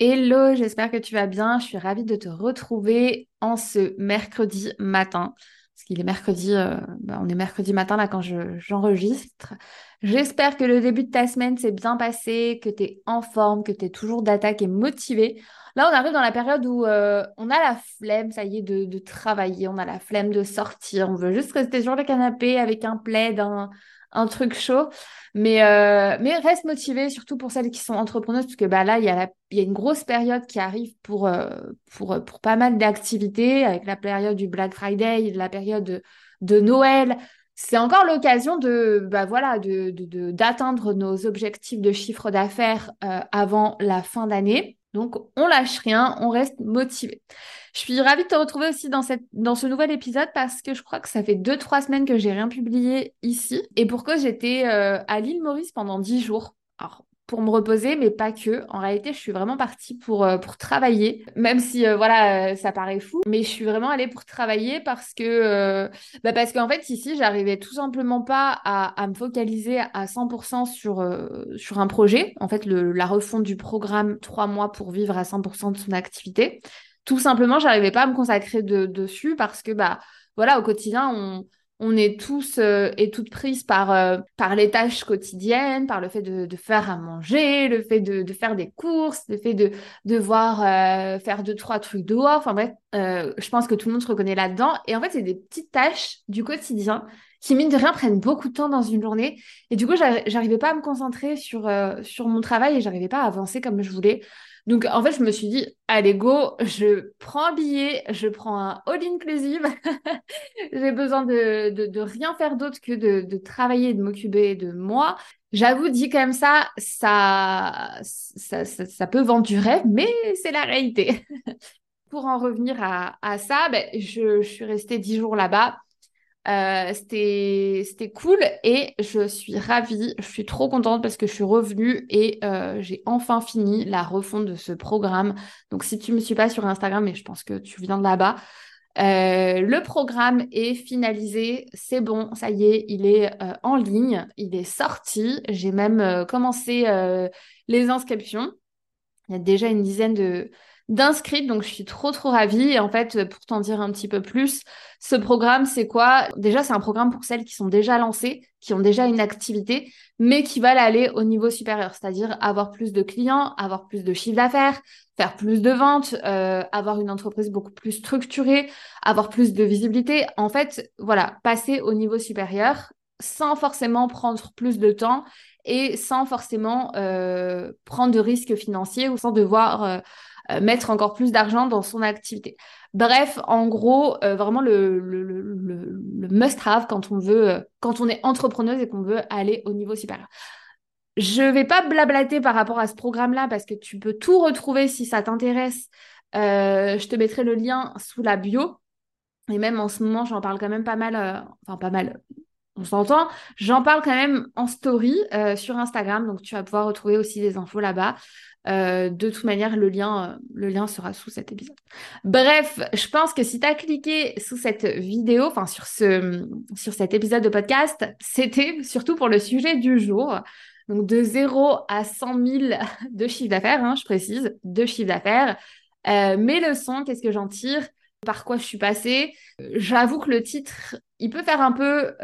Hello, j'espère que tu vas bien. Je suis ravie de te retrouver en ce mercredi matin. Parce qu'il est mercredi, euh, bah, on est mercredi matin là quand j'enregistre. j'espère que le début de ta semaine s'est bien passé, que tu es en forme, que tu es toujours d'attaque et motivé. Là, on arrive dans la période où euh, on a la flemme, ça y est, de, travailler, on a la flemme de sortir, on veut juste rester sur le canapé avec un plaid, un, un truc chaud. Mais, euh, mais reste motivé, surtout pour celles qui sont entrepreneuses, parce que bah, là, il y, a la, y a une grosse période qui arrive pour, euh, pour, pour pas mal d'activités, avec la période du Black Friday, la période de, de Noël. C'est encore l'occasion de, bah, voilà, de, de, d'atteindre nos objectifs de chiffre d'affaires euh, avant la fin d'année. Donc, on lâche rien, on reste motivé. Je suis ravie de te retrouver aussi dans, cette, dans ce nouvel épisode parce que je crois que ça fait 2-3 semaines que j'ai rien publié ici et pourquoi j'étais euh, à l'île Maurice pendant 10 jours. Pour me reposer, mais pas que. En réalité, je suis vraiment partie pour, euh, pour travailler, même si euh, voilà, ça paraît fou, mais je suis vraiment allée pour travailler parce que bah parce qu'en fait ici, j'arrivais tout simplement pas à, à, me focaliser à 100% sur sur un projet. En fait, la refonte du programme 3 mois pour vivre à 100% de son activité tout simplement, j'arrivais pas à me consacrer dessus parce que, bah, voilà, au quotidien, on, on est tous euh, et toutes prises par, euh, par les tâches quotidiennes, par le fait de, faire à manger, le fait de, de, faire des courses, le fait de devoir euh, faire deux, trois trucs dehors. Enfin bref, je pense que tout le monde se reconnaît là-dedans. Et en fait, c'est des petites tâches du quotidien qui, mine de rien, prennent beaucoup de temps dans une journée. Et du coup, j'arrivais pas à me concentrer sur, sur mon travail et j'arrivais pas à avancer comme je voulais. Donc, en fait, je me suis dit, allez, go, je prends un billet, je prends un all-inclusive. J'ai besoin de, rien faire d'autre que de, travailler et de m'occuper de moi. J'avoue, dit comme ça, ça, ça, ça, peut vendre du rêve, mais c'est la réalité. Pour en revenir à, à ça, ben, je, je suis restée dix jours là-bas. Euh, c'était cool et je suis ravie, je suis trop contente parce que je suis revenue et euh, j'ai enfin fini la refonte de ce programme. Donc si tu me suis pas sur Instagram, mais je pense que tu viens de là-bas, euh, le programme est finalisé, c'est bon, ça y est, il est en ligne, il est sorti. J'ai même commencé les inscriptions. Il y a déjà une dizaine de, d'inscrites, donc je suis trop trop ravie. Et en fait, pour t'en dire un petit peu plus, ce programme, c'est quoi? Déjà, c'est un programme pour celles qui sont déjà lancées, qui ont déjà une activité, mais qui veulent aller au niveau supérieur, c'est-à-dire avoir plus de clients, avoir plus de chiffre d'affaires, faire plus de ventes, euh, avoir une entreprise beaucoup plus structurée, avoir plus de visibilité. En fait, voilà, passer au niveau supérieur sans forcément prendre plus de temps et sans forcément euh, prendre de risques financiers ou sans devoir euh, mettre encore plus d'argent dans son activité. Bref, en gros, euh, vraiment le, must-have quand on veut, euh, quand on est entrepreneuse et qu'on veut aller au niveau supérieur. Je vais pas blablater par rapport à ce programme-là parce que tu peux tout retrouver si ça t'intéresse. je te mettrai le lien sous la bio. Et même en ce moment, j'en parle quand même pas mal, enfin pas mal, on s'entend. J'en parle quand même en story sur Instagram, donc tu vas pouvoir retrouver aussi des infos là-bas. Euh, de toute manière, le lien, euh, le lien sera sous cet épisode. Bref, je pense que si tu as cliqué sous cette vidéo, enfin sur, ce, sur cet épisode de podcast, c'était surtout pour le sujet du jour. Donc de 0 à 100 000 de chiffre d'affaires, hein, je précise, de chiffre d'affaires. Euh, mes leçons, qu'est-ce que j'en tire? Par quoi je suis passée? J'avoue que le titre, il peut faire un peu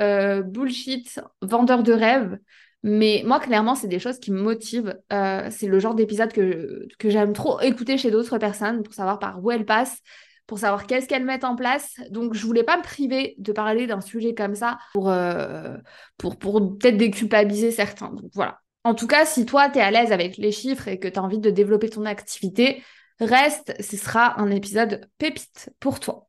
bullshit, vendeur de rêve. Mais moi, clairement, c'est des choses qui me motivent. Euh, c'est le genre d'épisode que, que j'aime trop écouter chez d'autres personnes pour savoir par où elles passent, pour savoir qu'est-ce qu'elles mettent en place. Donc, je voulais pas me priver de parler d'un sujet comme ça pour, euh, pour, pour peut-être déculpabiliser certains. Donc, voilà. En tout cas, si toi, tu es à l'aise avec les chiffres et que tu as envie de développer ton activité, reste, ce sera un épisode pépite pour toi.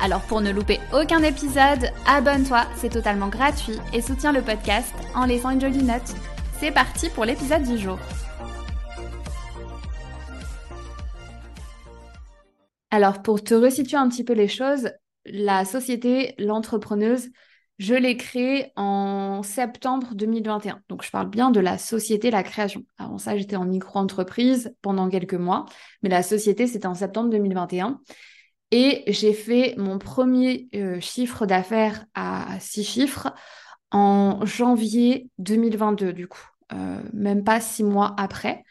Alors pour ne louper aucun épisode, abonne-toi, c'est totalement gratuit et soutiens le podcast en laissant une jolie note. C'est parti pour l'épisode du jour. Alors pour te resituer un petit peu les choses, la société, l'entrepreneuse, je l'ai créée en septembre 2021. Donc, je parle bien de la société, la création. Avant ça, j'étais en micro-entreprise pendant quelques mois, mais la société, c'était en septembre 2021. Et j'ai fait mon premier euh, chiffre d'affaires à six chiffres en janvier 2022, du coup, euh, même pas six mois après.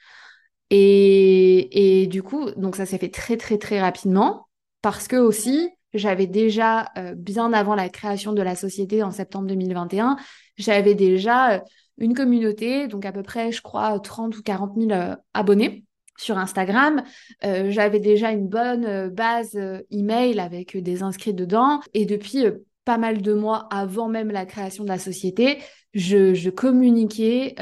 Et, du coup, donc ça s'est fait très, très, très rapidement parce que aussi, j'avais déjà, euh, bien avant la création de la société en septembre 2021, j'avais déjà une communauté, donc à peu près, je crois, 30 ou 40 000 abonnés sur Instagram. Euh, j'avais déjà une bonne euh, base euh, email avec des inscrits dedans. Et depuis pas mal de mois avant même la création de la société, je, communiquais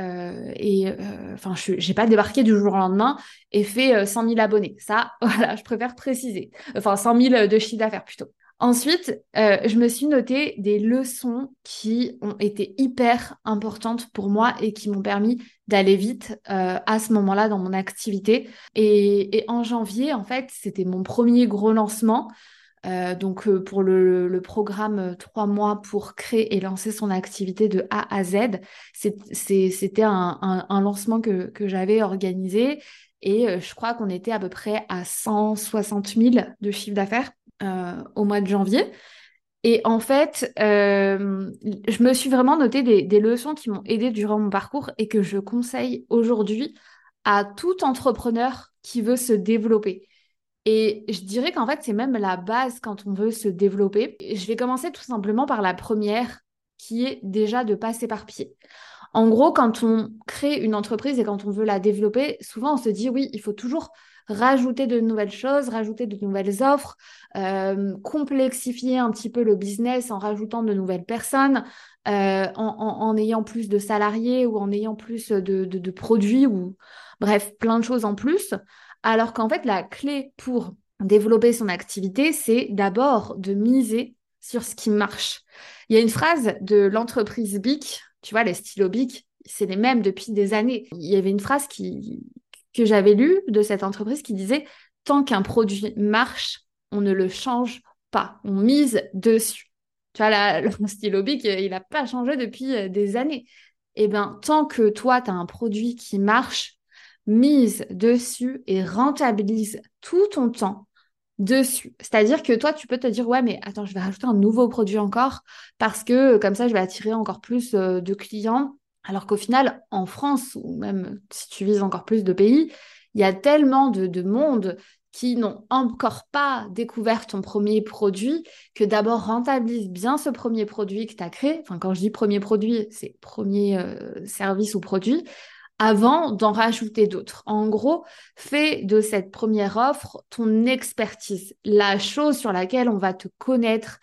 et enfin, je n'ai pas débarqué du jour au lendemain et fait 100 000 abonnés. Ça, voilà, je préfère préciser. Enfin, 100 000 de chiffre d'affaires plutôt. Ensuite, euh, je me suis noté des leçons qui ont été hyper importantes pour moi et qui m'ont permis d'aller vite euh, à ce moment-là dans mon activité. Et, en janvier, en fait, c'était mon premier gros lancement. Euh, donc pour le, programme trois mois pour créer et lancer son activité de A à Z, c'était un, lancement que j'avais organisé et je crois qu'on était à peu près à 160 000 de chiffre d'affaires. Euh, au mois de janvier. Et en fait, euh, je me suis vraiment noté des, leçons qui m'ont aidé durant mon parcours et que je conseille aujourd'hui à tout entrepreneur qui veut se développer. Et je dirais qu'en fait, c'est même la base quand on veut se développer. Je vais commencer tout simplement par la première, qui est déjà de pas s'éparpiller. En gros, quand on crée une entreprise et quand on veut la développer, souvent on se dit oui, il faut toujours rajouter de nouvelles choses, rajouter de nouvelles offres, euh, complexifier un petit peu le business en rajoutant de nouvelles personnes, euh, en, ayant plus de salariés ou en ayant plus de, produits ou bref, plein de choses en plus. Alors qu'en fait, la clé pour développer son activité, c'est d'abord de miser sur ce qui marche. Il y a une phrase de l'entreprise BIC, tu vois, les stylos BIC, c'est les mêmes depuis des années. Il y avait une phrase qui, que j'avais lu de cette entreprise qui disait tant qu'un produit marche, on ne le change pas, on mise dessus. Tu vois, là, le stylo bic, il n'a pas changé depuis euh, des années. Eh bien, tant que toi, tu as un produit qui marche, mise dessus et rentabilise tout ton temps dessus. C'est-à-dire que toi, tu peux te dire, ouais, mais attends, je vais rajouter un nouveau produit encore parce que comme ça, je vais attirer encore plus euh, de clients. Alors qu'au final, en France, ou même si tu vises encore plus de pays, il y a tellement de, monde qui n'ont encore pas découvert ton premier produit, que d'abord rentabilise bien ce premier produit que tu as créé. Enfin, quand je dis premier produit, c'est premier euh, service ou produit, avant d'en rajouter d'autres. En gros, fais de cette première offre ton expertise, la chose sur laquelle on va te connaître,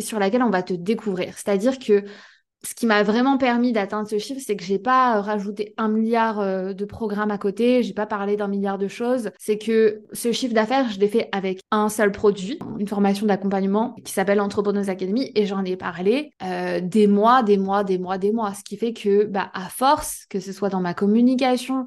sur laquelle on va te découvrir. C'est-à-dire que ce qui m'a vraiment permis d'atteindre ce chiffre, c'est que j'ai pas euh, rajouté un milliard euh, de programmes à côté, j'ai pas parlé d'un milliard de choses. C'est que ce chiffre d'affaires, je l'ai fait avec un seul produit, une formation d'accompagnement qui s'appelle Entrepreneuse Academy, et j'en ai parlé euh, des mois, des mois, des mois, des mois. Ce qui fait que, bah, à force, que ce soit dans ma communication,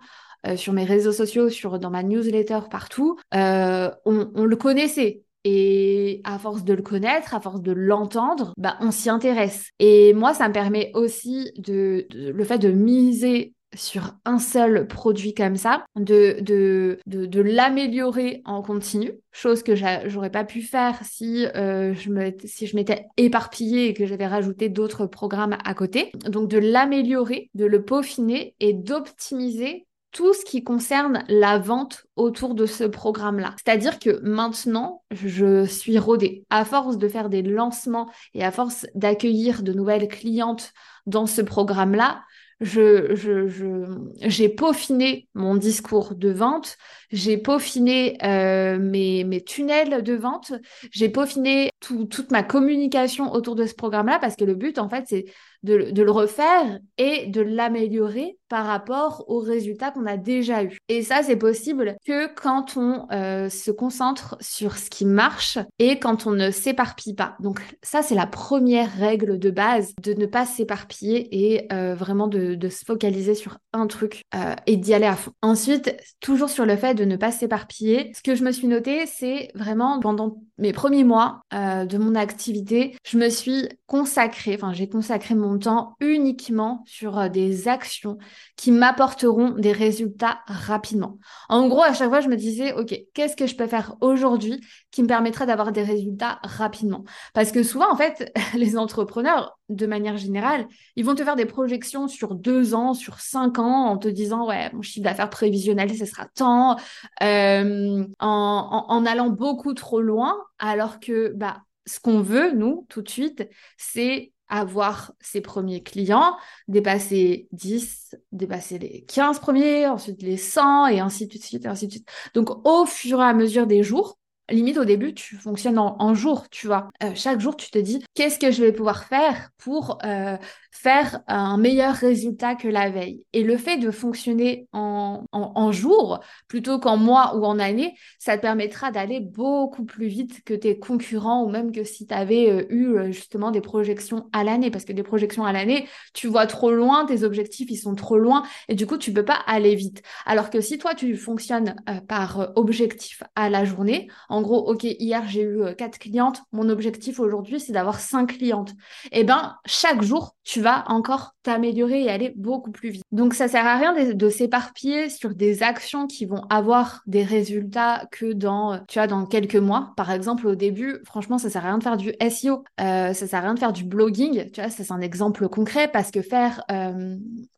sur mes réseaux sociaux, sur dans ma newsletter, partout, on, on le connaissait. Et à force de le connaître, à force de l'entendre, bah, on s'y intéresse. Et moi, ça me permet aussi de, le fait de miser sur un seul produit comme ça, de, de, de, l'améliorer en continu, chose que j'aurais pas pu faire si, euh, je me, si je m'étais éparpillée et que j'avais rajouté d'autres programmes à côté. Donc de l'améliorer, de le peaufiner et d'optimiser tout ce qui concerne la vente autour de ce programme-là. C'est-à-dire que maintenant, je suis rodée. À force de faire des lancements et à force d'accueillir de nouvelles clientes dans ce programme-là, je, j'ai peaufiné mon discours de vente, j'ai peaufiné euh, mes, mes, tunnels de vente, j'ai peaufiné toute ma communication autour de ce programme-là parce que le but, en fait, c'est de, le refaire et de l'améliorer par rapport aux résultats qu'on a déjà eu. Et ça, c'est possible que quand on euh, se concentre sur ce qui marche et quand on ne s'éparpille pas. Donc ça, c'est la première règle de base, de ne pas s'éparpiller et euh, vraiment de, de, se focaliser sur un truc euh, et d'y aller à fond. Ensuite, toujours sur le fait de ne pas s'éparpiller, ce que je me suis noté, c'est vraiment pendant mes premiers mois de mon activité, je me suis consacrée, enfin j'ai consacré mon temps uniquement sur des actions qui m'apporteront des résultats rapidement. En gros, à chaque fois, je me disais, OK, qu'est-ce que je peux faire aujourd'hui qui me permettrait d'avoir des résultats rapidement? Parce que souvent, en fait, les entrepreneurs, de manière générale, ils vont te faire des projections sur deux ans, sur cinq ans, en te disant, ouais, mon chiffre d'affaires prévisionnel, ce sera tant, euh, en, en allant beaucoup trop loin, alors que, bah, ce qu'on veut, nous, tout de suite, c'est avoir ses premiers clients, dépasser 10, dépasser les 15 premiers, ensuite les 100 et ainsi de suite, ainsi de suite. Donc au fur et à mesure des jours, limite au début, tu fonctionnes en, jours, tu vois. Euh, chaque jour, tu te dis, qu'est-ce que je vais pouvoir faire pour euh, faire un meilleur résultat que la veille? Et le fait de fonctionner en, en, jour plutôt qu'en mois ou en année, ça te permettra d'aller beaucoup plus vite que tes concurrents ou même que si tu avais euh, eu justement des projections à l'année. Parce que des projections à l'année, tu vois trop loin, tes objectifs, ils sont trop loin et du coup, tu peux pas aller vite. Alors que si toi, tu fonctionnes par objectif à la journée, gros, OK, hier, j'ai eu euh, quatre clientes. Mon objectif aujourd'hui, c'est d'avoir cinq clientes. Eh ben, chaque jour, tu vas encore t'améliorer et aller beaucoup plus vite. Donc, ça sert à rien de, s'éparpiller sur des actions qui vont avoir des résultats que dans, euh, tu dans quelques mois. Par exemple, au début, franchement, ça sert à rien de faire du SEO. Euh, ça sert à rien de faire du blogging. Tu vois, c'est un exemple concret parce que faire,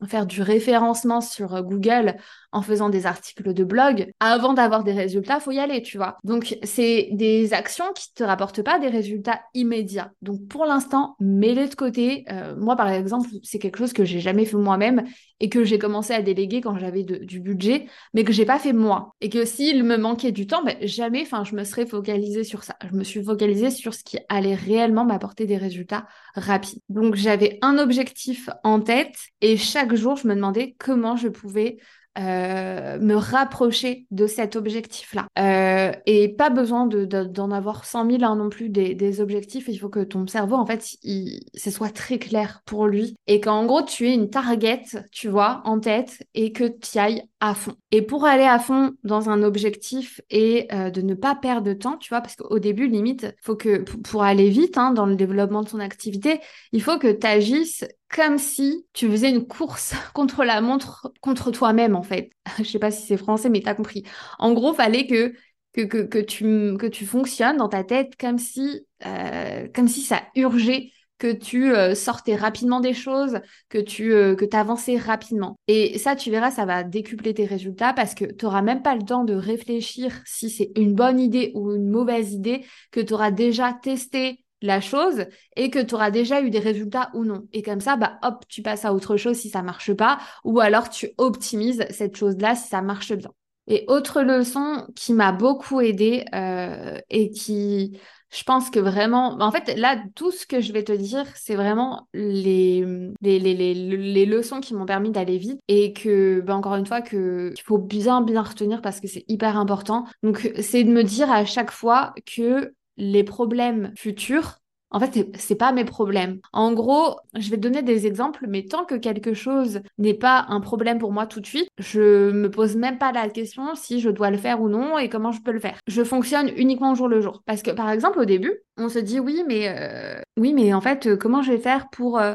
faire du référencement sur Google en faisant des articles de blog, avant d'avoir des résultats, faut y aller, tu vois. Donc, c'est des actions qui te rapportent pas des résultats immédiats. Donc, pour l'instant, mets-les de côté. Euh, moi, par exemple, c'est quelque chose que j'ai jamais fait moi-même et que j'ai commencé à déléguer quand j'avais du budget, mais que j'ai pas fait moi. Et que s'il me manquait du temps, ben, jamais, je me serais focalisée sur ça. Je me suis focalisée sur ce qui allait réellement m'apporter des résultats rapides. Donc, j'avais un objectif en tête et chaque jour, je me demandais comment je pouvais euh, me rapprocher de cet objectif-là. Euh, et pas besoin d'en avoir 100 000 hein, non plus des, objectifs. Il faut que ton cerveau, en fait, il, ce soit très clair pour lui. Et qu'en gros, tu aies une target, tu vois, en tête et que tu ailles à fond. Et pour aller à fond dans un objectif et euh, de ne pas perdre de temps, tu vois, parce qu'au début, limite, faut que pour aller vite hein, dans le développement de ton activité, il faut que tu agisses comme si tu faisais une course contre la montre, contre toi-même en fait. Je sais pas si c'est français, mais tu as compris. En gros, fallait que que, que, que, tu, que tu fonctionnes dans ta tête comme si, euh, comme si ça urgeait que tu euh, sortais rapidement des choses, que tu euh, que avançais rapidement. Et ça, tu verras, ça va décupler tes résultats parce que tu n'auras même pas le temps de réfléchir si c'est une bonne idée ou une mauvaise idée, que tu auras déjà testé, la chose et que tu auras déjà eu des résultats ou non. Et comme ça, bah hop, tu passes à autre chose si ça marche pas ou alors tu optimises cette chose-là si ça marche bien. Et autre leçon qui m'a beaucoup aidé euh, et qui, je pense que vraiment, en fait, là, tout ce que je vais te dire, c'est vraiment les, les, les, les, leçons qui m'ont permis d'aller vite et que, bah, encore une fois, que qu'il faut bien, bien retenir parce que c'est hyper important. Donc, c'est de me dire à chaque fois que les problèmes futurs, en fait, c'est pas mes problèmes. En gros, je vais te donner des exemples, mais tant que quelque chose n'est pas un problème pour moi tout de suite, je me pose même pas la question si je dois le faire ou non et comment je peux le faire. Je fonctionne uniquement jour le jour. Parce que, par exemple, au début, on se dit oui, mais euh, oui, mais en fait, comment je vais faire pour euh,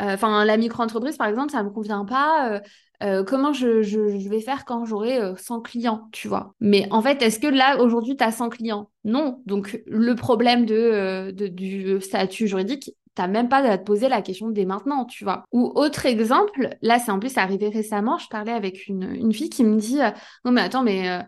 euh, Enfin, la micro-entreprise, par exemple, ça me convient pas. Euh, comment je, je, vais faire quand j'aurai 100 euh, clients, tu vois? Mais en fait, est-ce que là, aujourd'hui, tu as 100 clients? Non. Donc, le problème euh, de du statut juridique, t'as même pas à te poser la question dès maintenant, tu vois? Ou autre exemple, là, c'est en plus arrivé récemment, je parlais avec une, une fille qui me dit, non mais attends, mais...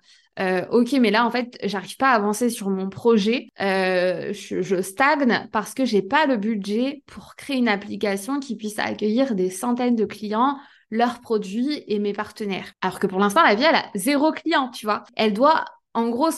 ok, mais là en fait, j'arrive pas à avancer sur mon projet. je, je, stagne parce que j'ai pas le budget pour créer une application qui puisse accueillir des centaines de clients leurs produits et mes partenaires. Alors que pour l'instant, la vie, elle a zéro client, tu vois. Elle doit en gros,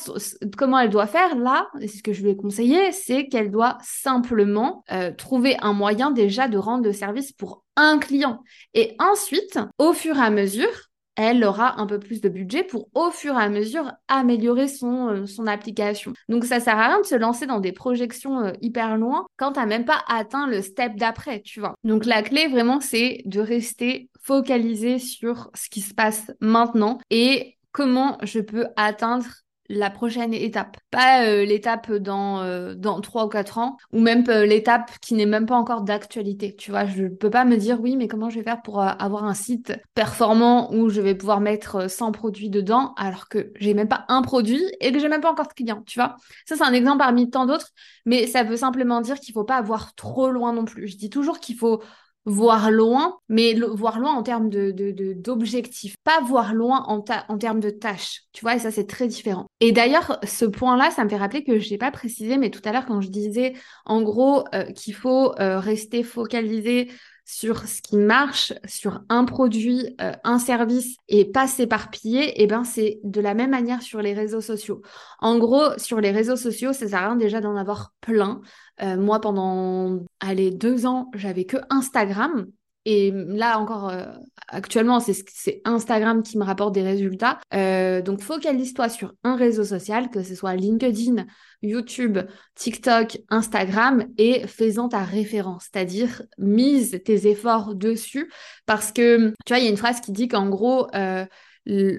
comment elle doit faire? Là, et c'est ce que je lui ai conseillé, c'est qu'elle doit simplement euh, trouver un moyen déjà de rendre le service pour un client. Et ensuite, au fur et à mesure, elle aura un peu plus de budget pour au fur et à mesure améliorer son, euh, application. Donc ça sert à rien de se lancer dans des projections euh, hyper loin quand tu n'as même pas atteint le step d'après, tu vois. Donc la clé vraiment c'est de rester focalisé sur ce qui se passe maintenant et comment je peux atteindre la prochaine étape. Pas euh, l'étape dans, euh, dans 3 ou 4 ans, ou même euh, l'étape qui n'est même pas encore d'actualité. Tu vois, je peux pas me dire, oui, mais comment je vais faire pour avoir un site performant où je vais pouvoir mettre 100 produits dedans, alors que j'ai même pas un produit et que j'ai même pas encore de clients, tu vois. Ça, c'est un exemple parmi tant d'autres, mais ça veut simplement dire qu'il faut pas avoir trop loin non plus. Je dis toujours qu'il faut voir loin, mais voir loin en termes de, d'objectifs, pas voir loin en, en termes de tâches. Tu vois, et ça, c'est très différent. Et d'ailleurs, ce point-là, ça me fait rappeler que je n'ai pas précisé, mais tout à l'heure, quand je disais, en gros, euh, qu'il faut euh, rester focalisé sur ce qui marche, sur un produit, euh, un service et pas s'éparpiller, et eh ben c'est de la même manière sur les réseaux sociaux. En gros, sur les réseaux sociaux, ça sert à rien déjà d'en avoir plein. Euh, moi, pendant allez, deux ans, j'avais que Instagram. Et là encore, euh, actuellement, c'est Instagram qui me rapporte des résultats. Euh, donc, focalise-toi sur un réseau social, que ce soit LinkedIn, YouTube, TikTok, Instagram, et fais-en ta référence. C'est-à-dire, mise tes efforts dessus. Parce que, tu vois, il y a une phrase qui dit qu'en gros, ah,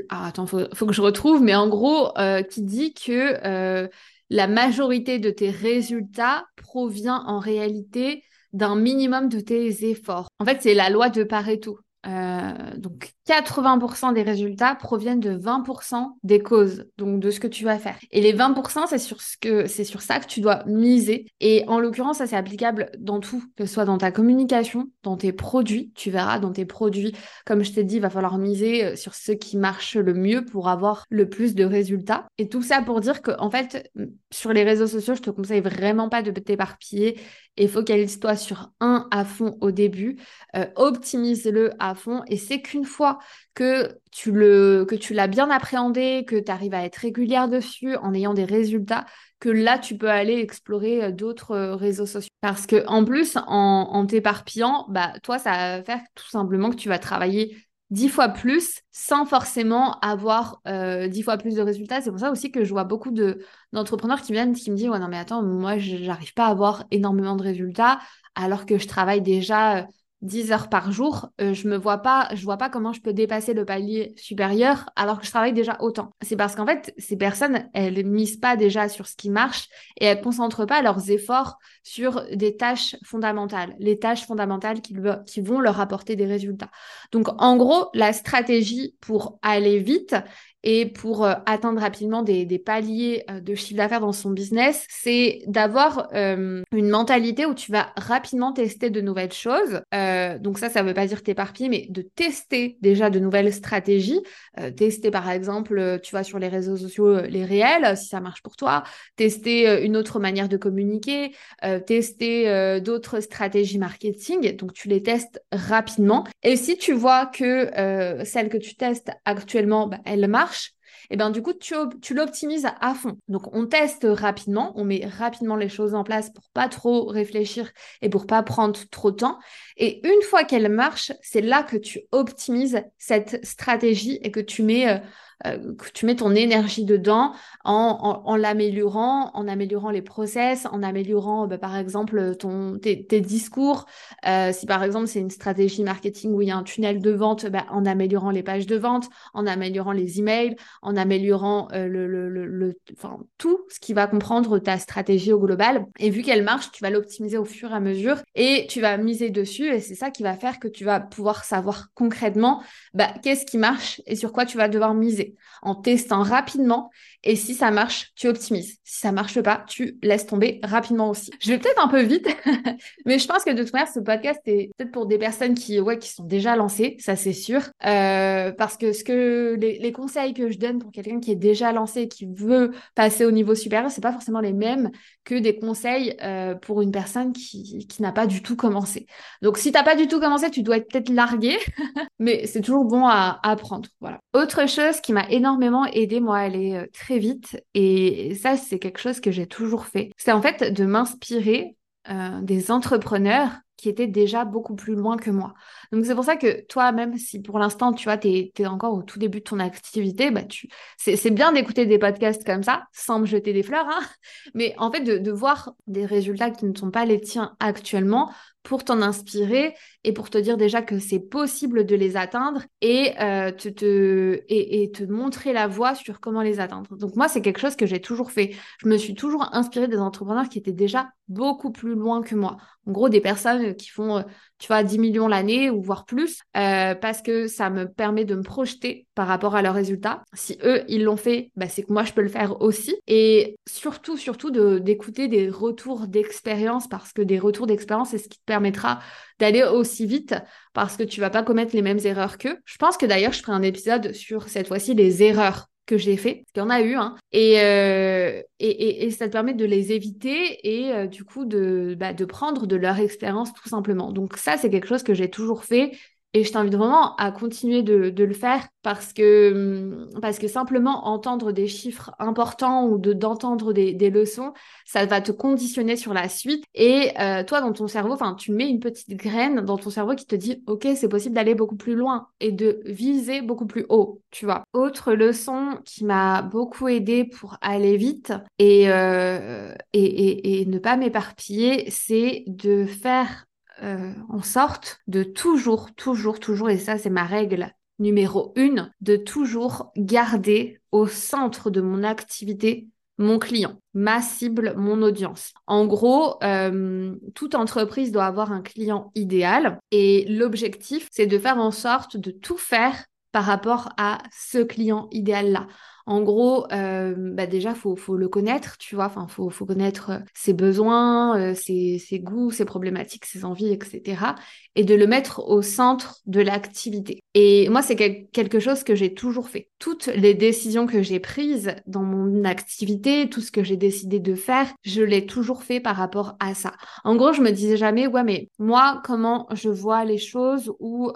attends, faut, faut que je retrouve, mais en gros, qui dit que la majorité de tes résultats provient en réalité d'un minimum de tes efforts. En fait, c'est la loi de Pareto. Euh, donc 80% des résultats proviennent de 20% des causes, donc de ce que tu vas faire. Et les 20%, c'est sur ce que c'est sur ça que tu dois miser. Et en l'occurrence, ça c'est applicable dans tout, que ce soit dans ta communication, dans tes produits. Tu verras dans tes produits, comme je t'ai dit, il va falloir miser euh, sur ce qui marche le mieux pour avoir le plus de résultats. Et tout ça pour dire que en fait, sur les réseaux sociaux, je te conseille vraiment pas de t'éparpiller et focalise-toi sur un à fond au début. Euh, optimise-le fond et c'est qu'une fois que tu l'as bien appréhendé, que tu arrives à être régulière dessus en ayant des résultats, que là tu peux aller explorer euh, d'autres euh, réseaux sociaux. Parce que en plus, en, t'éparpillant, bah toi, ça va faire tout simplement que tu vas travailler dix fois plus sans forcément avoir euh, dix fois plus de résultats. C'est pour ça aussi que je vois beaucoup de, d'entrepreneurs qui viennent qui me disent ouais non mais attends moi j'arrive pas à avoir énormément de résultats alors que je travaille déjà 10 heures par jour, euh, je me vois pas, je vois pas comment je peux dépasser le palier supérieur alors que je travaille déjà autant. C'est parce qu'en fait, ces personnes, elles misent pas déjà sur ce qui marche et elles concentrent pas leurs efforts sur des tâches fondamentales, les tâches fondamentales qui vont leur apporter des résultats. Donc, en gros, la stratégie pour aller vite, et pour euh, atteindre rapidement des, paliers euh, de chiffre d'affaires dans son business, c'est d'avoir euh, une mentalité où tu vas rapidement tester de nouvelles choses. donc ça, ça ne veut pas dire t'éparpiller, mais de tester déjà de nouvelles stratégies. tester par exemple, tu vois, sur les réseaux sociaux, les réels, si ça marche pour toi. Tester une autre manière de communiquer. tester d'autres stratégies marketing. Donc tu les testes rapidement. Et si tu vois que celle que tu testes actuellement, bah, elle marche, et bien du coup, tu, tu l'optimises à fond. Donc, on teste rapidement, on met rapidement les choses en place pour pas trop réfléchir et pour pas prendre trop de temps. Et une fois qu'elle marche, c'est là que tu optimises cette stratégie et que tu mets euh, euh, tu mets ton énergie dedans en, en, l'améliorant, en améliorant les process, en améliorant bah, par exemple ton, tes, tes discours. Euh, si par exemple c'est une stratégie marketing où il y a un tunnel de vente, bah, en améliorant les pages de vente, en améliorant les emails, en améliorant euh, le, le, le, enfin, tout ce qui va comprendre ta stratégie au global. Et vu qu'elle marche, tu vas l'optimiser au fur et à mesure et tu vas miser dessus et c'est ça qui va faire que tu vas pouvoir savoir concrètement bah, qu'est-ce qui marche et sur quoi tu vas devoir miser en testant rapidement. Et si ça marche, tu optimises. Si ça marche pas, tu laisses tomber rapidement aussi. Je vais peut-être un peu vite, mais je pense que de toute manière, ce podcast est peut-être pour des personnes qui, ouais, qui sont déjà lancées, ça c'est sûr. Euh, parce que ce que les, conseils que je donne pour quelqu'un qui est déjà lancé, qui veut passer au niveau supérieur, c'est pas forcément les mêmes que des conseils euh, pour une personne qui, qui n'a pas du tout commencé. Donc si t'as pas du tout commencé, tu dois être peut-être largué, mais c'est toujours bon à, apprendre. Voilà. Autre chose qui m'a m'a énormément aidé, moi, à aller euh, très vite. Et ça, c'est quelque chose que j'ai toujours fait. C'est en fait de m'inspirer euh, des entrepreneurs qui étaient déjà beaucoup plus loin que moi. Donc c'est pour ça que toi, même si pour l'instant, tu vois, tu es, encore au tout début de ton activité, bah, c'est bien d'écouter des podcasts comme ça, sans me jeter des fleurs, hein mais en fait de voir des résultats qui ne sont pas les tiens actuellement pour t'en inspirer et pour te dire déjà que c'est possible de les atteindre et, euh, te, te, montrer la voie sur comment les atteindre. Donc moi, c'est quelque chose que j'ai toujours fait. Je me suis toujours inspirée des entrepreneurs qui étaient déjà beaucoup plus loin que moi. En gros, des personnes qui font, euh, tu vois, 10 millions l'année ou voire plus, euh, parce que ça me permet de me projeter par rapport à leurs résultats. Si eux, ils l'ont fait, bah, c'est que moi, je peux le faire aussi. Et surtout, surtout d'écouter des retours d'expérience, parce que des retours d'expérience, c'est ce qui te permettra d'aller aussi vite, parce que tu vas pas commettre les mêmes erreurs qu'eux. Je pense que d'ailleurs, je ferai un épisode sur cette fois-ci les erreurs que j'ai fait, qu'il y en a eu, hein, euh, et, et, et, ça te permet de les éviter et euh, du coup de, bah, de prendre de leur expérience tout simplement. Donc ça, c'est quelque chose que j'ai toujours fait et je t'invite vraiment à continuer de, le faire parce que, hum, parce que simplement entendre des chiffres importants ou de, d'entendre des, des, leçons, ça va te conditionner sur la suite. Et euh, toi, dans ton cerveau, tu mets une petite graine dans ton cerveau qui te dit, OK, c'est possible d'aller beaucoup plus loin et de viser beaucoup plus haut, tu vois. Autre leçon qui m'a beaucoup aidé pour aller vite et, euh, et, et, et ne pas m'éparpiller, c'est de faire euh, en sorte de toujours, toujours, toujours, et ça c'est ma règle numéro une, de toujours garder au centre de mon activité mon client, ma cible, mon audience. En gros, euh, toute entreprise doit avoir un client idéal et l'objectif, c'est de faire en sorte de tout faire par rapport à ce client idéal-là. En gros, euh, bah déjà, faut, faut le connaître, tu vois. Enfin, faut, faut connaître euh, ses besoins, euh, ses, goûts, ses problématiques, ses envies, etc. Et de le mettre au centre de l'activité. Et moi, c'est quelque chose que j'ai toujours fait. Toutes les décisions que j'ai prises dans mon activité, tout ce que j'ai décidé de faire, je l'ai toujours fait par rapport à ça. En gros, je me disais jamais, ouais, mais moi, comment je vois les choses ou,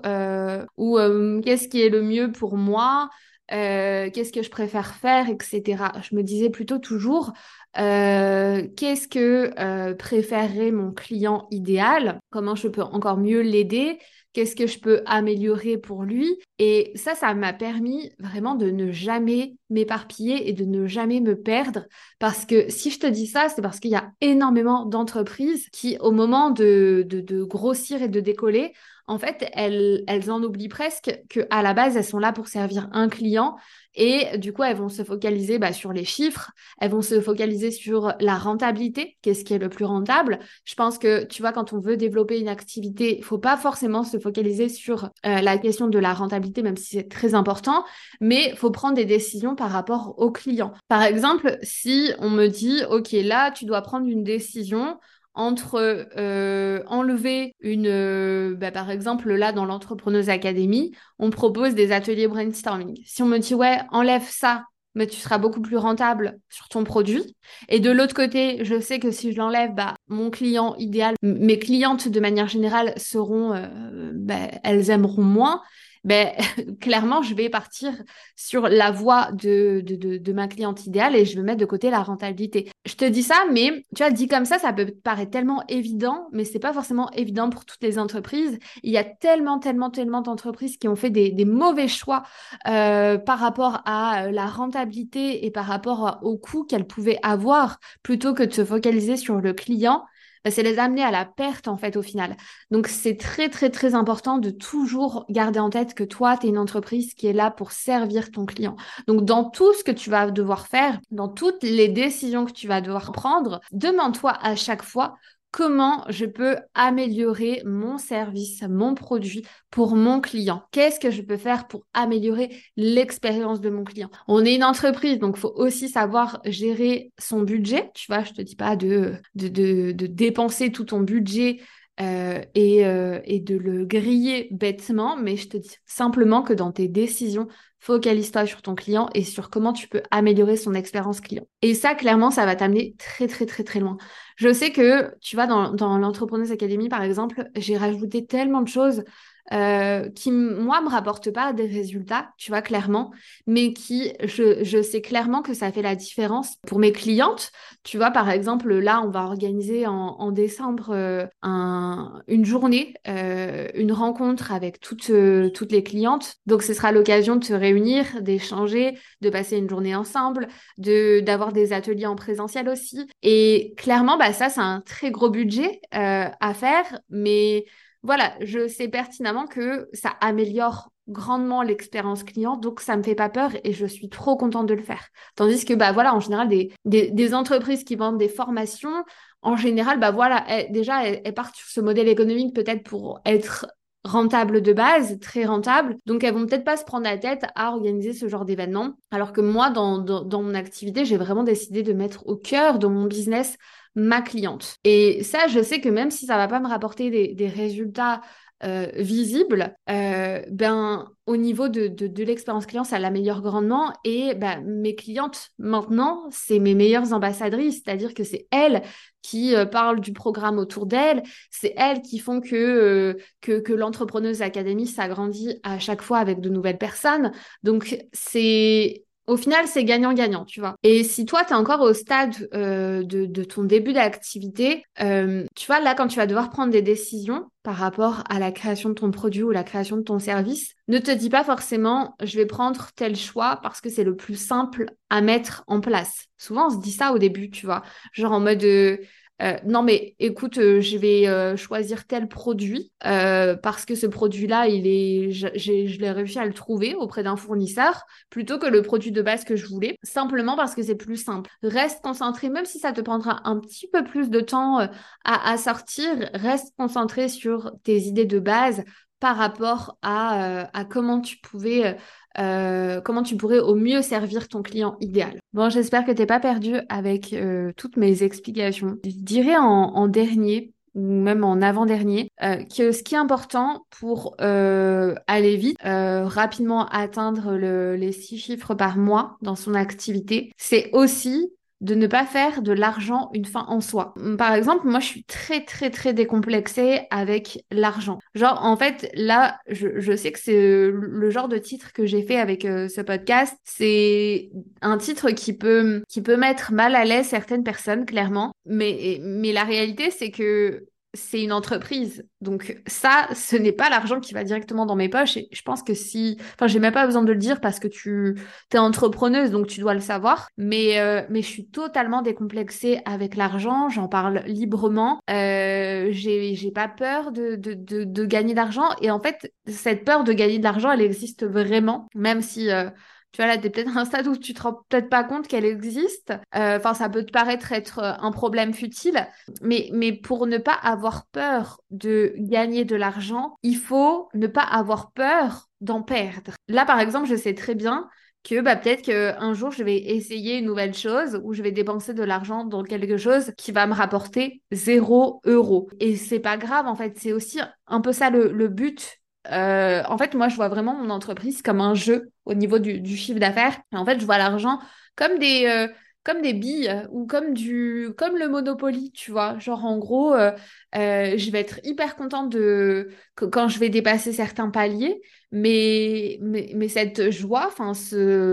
ou qu'est-ce qui est le mieux pour moi euh, qu'est-ce que je préfère faire, etc. Je me disais plutôt toujours, euh, qu'est-ce que euh, préférerait mon client idéal, comment je peux encore mieux l'aider, qu'est-ce que je peux améliorer pour lui? Et ça, ça m'a permis vraiment de ne jamais m'éparpiller et de ne jamais me perdre. Parce que si je te dis ça, c'est parce qu'il y a énormément d'entreprises qui, au moment de, grossir et de décoller, en fait, elles, en oublient presque qu'à la base, elles sont là pour servir un client et du coup, elles vont se focaliser bah, sur les chiffres, elles vont se focaliser sur la rentabilité, qu'est-ce qui est le plus rentable. Je pense que, tu vois, quand on veut développer une activité, il faut pas forcément se focaliser sur euh, la question de la rentabilité, même si c'est très important, mais il faut prendre des décisions par rapport au client. Par exemple, si on me dit, OK, là, tu dois prendre une décision entre euh, enlever une, euh, bah, par exemple là dans l'entrepreneuse académie, on propose des ateliers brainstorming. Si on me dit ouais, enlève ça, mais tu seras beaucoup plus rentable sur ton produit. Et de l'autre côté, je sais que si je l'enlève, bah, mon client idéal, mes clientes de manière générale seront, euh, bah, elles aimeront moins ben, clairement, je vais partir sur la voie de, de, de, de, ma cliente idéale et je vais mettre de côté la rentabilité. Je te dis ça, mais tu vois, dit comme ça, ça peut paraître tellement évident, mais c'est pas forcément évident pour toutes les entreprises. Il y a tellement, tellement, tellement d'entreprises qui ont fait des, des mauvais choix euh, par rapport à euh, la rentabilité et par rapport au coût qu'elles pouvaient avoir plutôt que de se focaliser sur le client c'est les amener à la perte en fait au final. Donc c'est très très très important de toujours garder en tête que toi, tu es une entreprise qui est là pour servir ton client. Donc dans tout ce que tu vas devoir faire, dans toutes les décisions que tu vas devoir prendre, demande-toi à chaque fois comment je peux améliorer mon service, mon produit pour mon client? Qu'est-ce que je peux faire pour améliorer l'expérience de mon client? On est une entreprise, donc il faut aussi savoir gérer son budget. Tu vois, je te dis pas de, dépenser tout ton budget euh, euh, et, de le griller bêtement, mais je te dis simplement que dans tes décisions, focalise-toi sur ton client et sur comment tu peux améliorer son expérience client. Et ça, clairement, ça va t'amener très, très, très, très loin. Je sais que, tu vois, dans, dans l'Entrepreneuse Academy, par exemple, j'ai rajouté tellement de choses euh, qui, moi, me rapporte pas des résultats, tu vois, clairement, mais qui, je, je sais clairement que ça fait la différence pour mes clientes. Tu vois, par exemple, là, on va organiser en, en décembre euh, un, une journée, euh, une rencontre avec toutes, euh, toutes les clientes. Donc, ce sera l'occasion de se réunir, d'échanger, de passer une journée ensemble, de d'avoir des ateliers en présentiel aussi. Et clairement, bah, ça, c'est un très gros budget à faire, mais voilà, je sais pertinemment que ça améliore grandement l'expérience client, donc ça me fait pas peur et je suis trop contente de le faire. Tandis que, bah voilà, en général, des, des, entreprises qui vendent des formations, en général, bah voilà, déjà, elles, partent sur ce modèle économique peut-être pour être rentable de base, très rentable. Donc, elles vont peut-être pas se prendre la tête à organiser ce genre d'événement. Alors que moi, dans, dans mon activité, j'ai vraiment décidé de mettre au cœur de mon business ma cliente. Et ça, je sais que même si ça va pas me rapporter des, résultats euh, visibles, euh, ben au niveau de, de, l'expérience client, ça l'améliore grandement. Et ben, mes clientes, maintenant, c'est mes meilleures ambassadrices, c'est-à-dire que c'est elles qui euh, parlent du programme autour d'elles, c'est elles qui font que, que, que l'entrepreneuse académie s'agrandit à chaque fois avec de nouvelles personnes. Donc, c'est au final, c'est gagnant-gagnant, tu vois. Et si toi, tu es encore au stade euh, de, ton début d'activité, euh, tu vois, là, quand tu vas devoir prendre des décisions par rapport à la création de ton produit ou la création de ton service, ne te dis pas forcément, je vais prendre tel choix parce que c'est le plus simple à mettre en place. Souvent, on se dit ça au début, tu vois. Genre en mode... Euh, euh, non, mais écoute, euh, je vais euh, choisir tel produit parce que ce produit-là, il je l'ai réussi à le trouver auprès d'un fournisseur plutôt que le produit de base que je voulais, simplement parce que c'est plus simple. Reste concentré, même si ça te prendra un petit peu plus de temps à, à sortir, reste concentré sur tes idées de base par rapport à, à comment tu pouvais euh, tu pourrais au mieux servir ton client idéal. Bon, j'espère que tu n'es pas perdu avec euh, toutes mes explications. Je dirais en, dernier, ou même en avant-dernier, euh, que ce qui est important pour aller vite, rapidement atteindre les six chiffres par mois dans son activité, c'est aussi de ne pas faire de l'argent une fin en soi. Par exemple, moi, je suis très, très, très décomplexée avec l'argent. Genre, en fait, là, je, sais que c'est le genre de titre que j'ai fait avec euh, ce podcast. C'est un titre qui peut, qui peut mettre mal à l'aise certaines personnes, clairement. Mais, mais la réalité, c'est que c'est une entreprise. Donc ça, ce n'est pas l'argent qui va directement dans mes poches. Et je pense que si... Enfin, j'ai même pas besoin de le dire parce que tu es entrepreneuse, donc tu dois le savoir. Mais, euh, mais je suis totalement décomplexée avec l'argent. J'en parle librement. Euh, j'ai pas peur de, de, de, de gagner d'argent. Et en fait, cette peur de gagner de l'argent, elle existe vraiment. Même si... Euh, tu vois, là, tu peut-être à un stade où tu te rends peut-être pas compte qu'elle existe. Euh, enfin, ça peut te paraître être euh, un problème futile. Mais, mais pour ne pas avoir peur de gagner de l'argent, il faut ne pas avoir peur d'en perdre. Là, par exemple, je sais très bien que bah, peut-être qu'un jour, je vais essayer une nouvelle chose ou je vais dépenser de l'argent dans quelque chose qui va me rapporter zéro euro. Et c'est pas grave, en fait. C'est aussi un peu ça le, le but euh, en fait, moi, je vois vraiment mon entreprise comme un jeu au niveau du, chiffre d'affaires. En fait, je vois l'argent comme des, euh, comme des billes ou comme du comme le Monopoly, tu vois. Genre en gros, euh, euh, je vais être hyper contente de quand je vais dépasser certains paliers, mais mais, cette joie,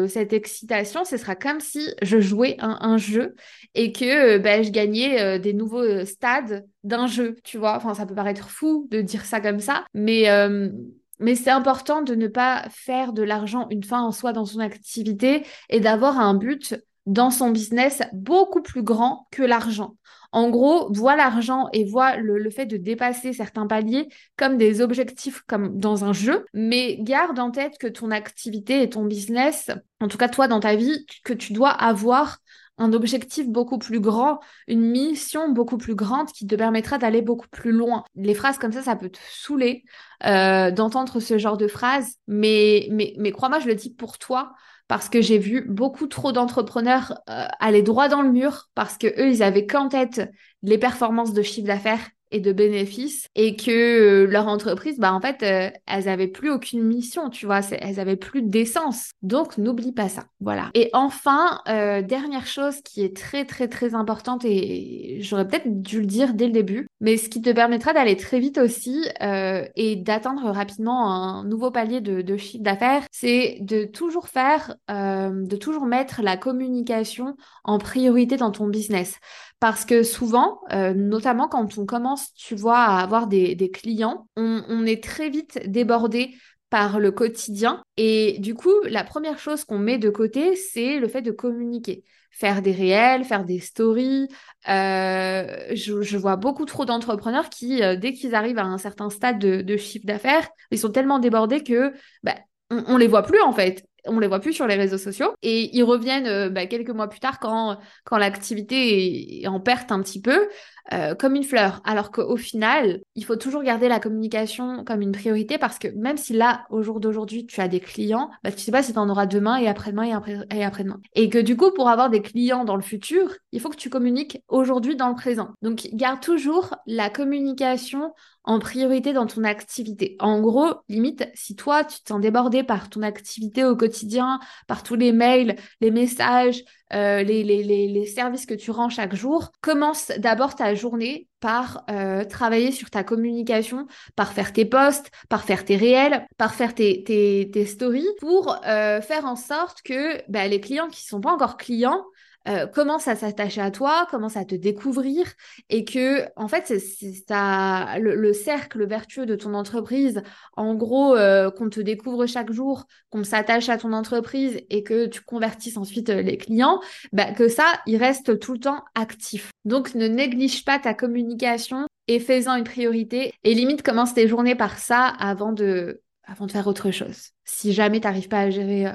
cette excitation, ce sera comme si je jouais un, un jeu et que ben, je gagnais des nouveaux stades d'un jeu, tu vois. Enfin, ça peut paraître fou de dire ça comme ça, mais mais c'est important de ne pas faire de l'argent une fin en soi dans son activité et d'avoir un but dans son business beaucoup plus grand que l'argent. En gros, vois l'argent et vois le, fait de dépasser certains paliers comme des objectifs comme dans un jeu, mais garde en tête que ton activité et ton business, en tout cas toi dans ta vie, que tu dois avoir un objectif beaucoup plus grand, une mission beaucoup plus grande qui te permettra d'aller beaucoup plus loin. Les phrases comme ça, ça peut te saouler euh, d'entendre ce genre de phrases, mais, mais, crois-moi, je le dis pour toi parce que j'ai vu beaucoup trop d'entrepreneurs euh, aller droit dans le mur parce que eux ils avaient qu'en tête les performances de chiffre d'affaires et de bénéfices et que leur entreprise, bah en fait, elles avaient plus aucune mission, tu vois, elles avaient plus d'essence. Donc n'oublie pas ça. Voilà. Et enfin, dernière chose qui est très très très importante et j'aurais peut-être dû le dire dès le début, mais ce qui te permettra d'aller très vite aussi et d'atteindre rapidement un nouveau palier de, de chiffre d'affaires, c'est de toujours faire, de toujours mettre la communication en priorité dans ton business. Parce que souvent, euh, notamment quand on commence, tu vois, à avoir des, clients, on, est très vite débordé par le quotidien. Et du coup, la première chose qu'on met de côté, c'est le fait de communiquer. Faire des réels, faire des stories. Euh, je, vois beaucoup trop d'entrepreneurs qui, euh, dès qu'ils arrivent à un certain stade de, chiffre d'affaires, ils sont tellement débordés que bah, on, on les voit plus en fait on les voit plus sur les réseaux sociaux. Et ils reviennent euh, bah, quelques mois plus tard quand, quand l'activité est en perte un petit peu euh, comme une fleur. Alors qu'au final, il faut toujours garder la communication comme une priorité parce que même si là, au jour d'aujourd'hui, tu as des clients, bah, tu sais pas si tu en auras demain et après-demain et, après, et après-demain. Et que du coup, pour avoir des clients dans le futur, il faut que tu communiques aujourd'hui dans le présent. Donc, garde toujours la communication en priorité dans ton activité. En gros, limite, si toi, tu t'en débordé par ton activité au quotidien, par tous les mails, les messages, euh, les, les, les, services que tu rends chaque jour, commence d'abord ta journée par euh, travailler sur ta communication, par faire tes posts, par faire tes réels, par faire tes, tes, tes stories, pour euh, faire en sorte que bah, les clients qui sont pas encore clients euh, commence à s'attacher à toi, commence à te découvrir et que en fait c'est ça le, cercle vertueux de ton entreprise. En gros, euh, qu'on te découvre chaque jour, qu'on s'attache à ton entreprise et que tu convertisses ensuite euh, les clients, bah, que ça il reste tout le temps actif. Donc ne néglige pas ta communication et fais-en une priorité et limite commence tes journées par ça avant de avant de faire autre chose, si jamais tu n'arrives pas à gérer euh,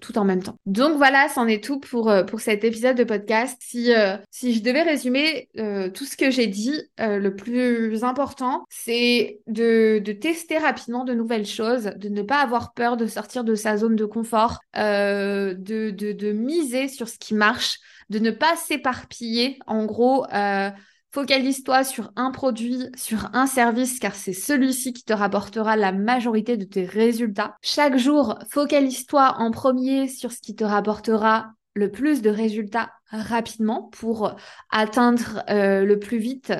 tout en même temps. Donc voilà, c'en est tout pour, euh, pour cet épisode de podcast. Si, euh, si je devais résumer tout ce que j'ai dit, le plus important, c'est de, de, tester rapidement de nouvelles choses, de ne pas avoir peur de sortir de sa zone de confort, de, de, de miser sur ce qui marche, de ne pas s'éparpiller. En gros, Focalise-toi sur un produit, sur un service, car c'est celui-ci qui te rapportera la majorité de tes résultats. Chaque jour, focalise-toi en premier sur ce qui te rapportera le plus de résultats rapidement pour atteindre euh, le plus vite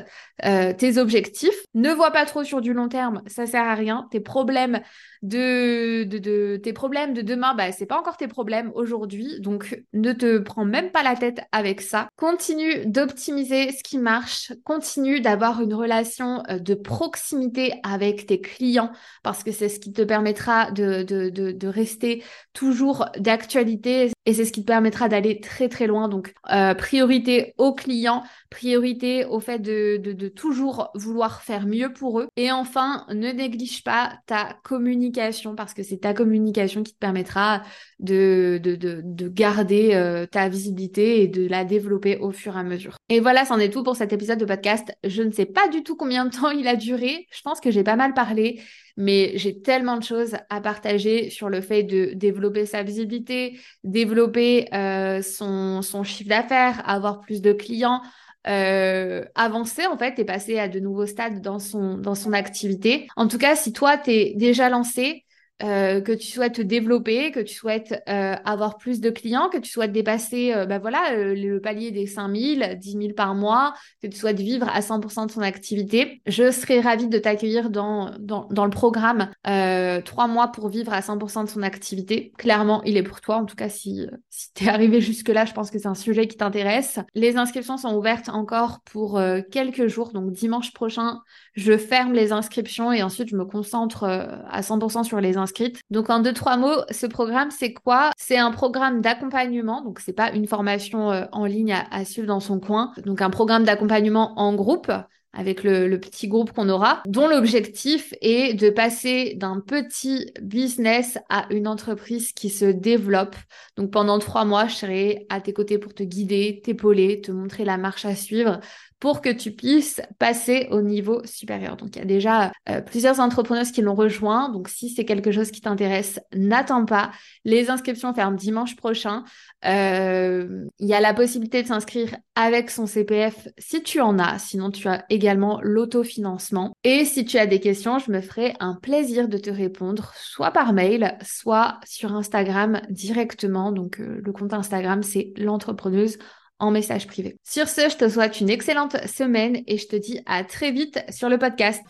euh, tes objectifs. Ne vois pas trop sur du long terme, ça sert à rien. Tes problèmes de, de, tes problèmes de demain, bah c'est pas encore tes problèmes aujourd'hui, donc ne te prends même pas la tête avec ça. Continue d'optimiser ce qui marche, continue d'avoir une relation euh, de proximité avec tes clients parce que c'est ce qui te permettra de, de, de, de rester toujours d'actualité et c'est ce qui te permettra d'aller très très loin. Donc euh, priorité aux clients, priorité au fait de, de, toujours vouloir faire mieux pour eux. Et enfin, ne néglige pas ta communication parce que c'est ta communication qui te permettra de, de, de garder euh, ta visibilité et de la développer au fur et à mesure. Et voilà, c'en est tout pour cet épisode de podcast. Je ne sais pas du tout combien de temps il a duré. Je pense que j'ai pas mal parlé mais j'ai tellement de choses à partager sur le fait de développer sa visibilité, développer euh, son, son, chiffre d'affaires, avoir plus de clients, euh, avancer en fait et passer à de nouveaux stades dans son, dans son activité. En tout cas, si toi, tu es déjà lancé, euh, que tu souhaites te développer, que tu souhaites euh, avoir plus de clients, que tu souhaites dépasser euh, bah voilà, le palier des 5 000, 10 000 par mois, que tu souhaites vivre à 100% de ton activité, je serais ravie de t'accueillir dans, dans, le programme euh, 3 mois pour vivre à 100% de son activité. Clairement, il est pour toi. En tout cas, si, si tu es arrivé jusque-là, je pense que c'est un sujet qui t'intéresse. Les inscriptions sont ouvertes encore pour quelques jours. Donc dimanche prochain, je ferme les inscriptions et ensuite je me concentre à 100% sur les inscriptions donc en deux trois mots, ce programme c'est quoi? C'est un programme d'accompagnement, donc c'est pas une formation euh, en ligne à, suivre dans son coin, donc un programme d'accompagnement en groupe avec le, le, petit groupe qu'on aura, dont l'objectif est de passer d'un petit business à une entreprise qui se développe. Donc pendant trois mois, je serai à tes côtés pour te guider, t'épauler, te montrer la marche à suivre pour que tu puisses passer au niveau supérieur. Donc, il y a déjà euh, plusieurs entrepreneuses qui l'ont rejoint. Donc, si c'est quelque chose qui t'intéresse, n'attends pas. Les inscriptions ferment dimanche prochain. Euh, il y a la possibilité de s'inscrire avec son CPF si tu en as. Sinon, tu as également l'autofinancement. Et si tu as des questions, je me ferai un plaisir de te répondre, soit par mail, soit sur Instagram directement. Donc, euh, le compte Instagram, c'est l'entrepreneuse en message privé. Sur ce, je te souhaite une excellente semaine et je te dis à très vite sur le podcast.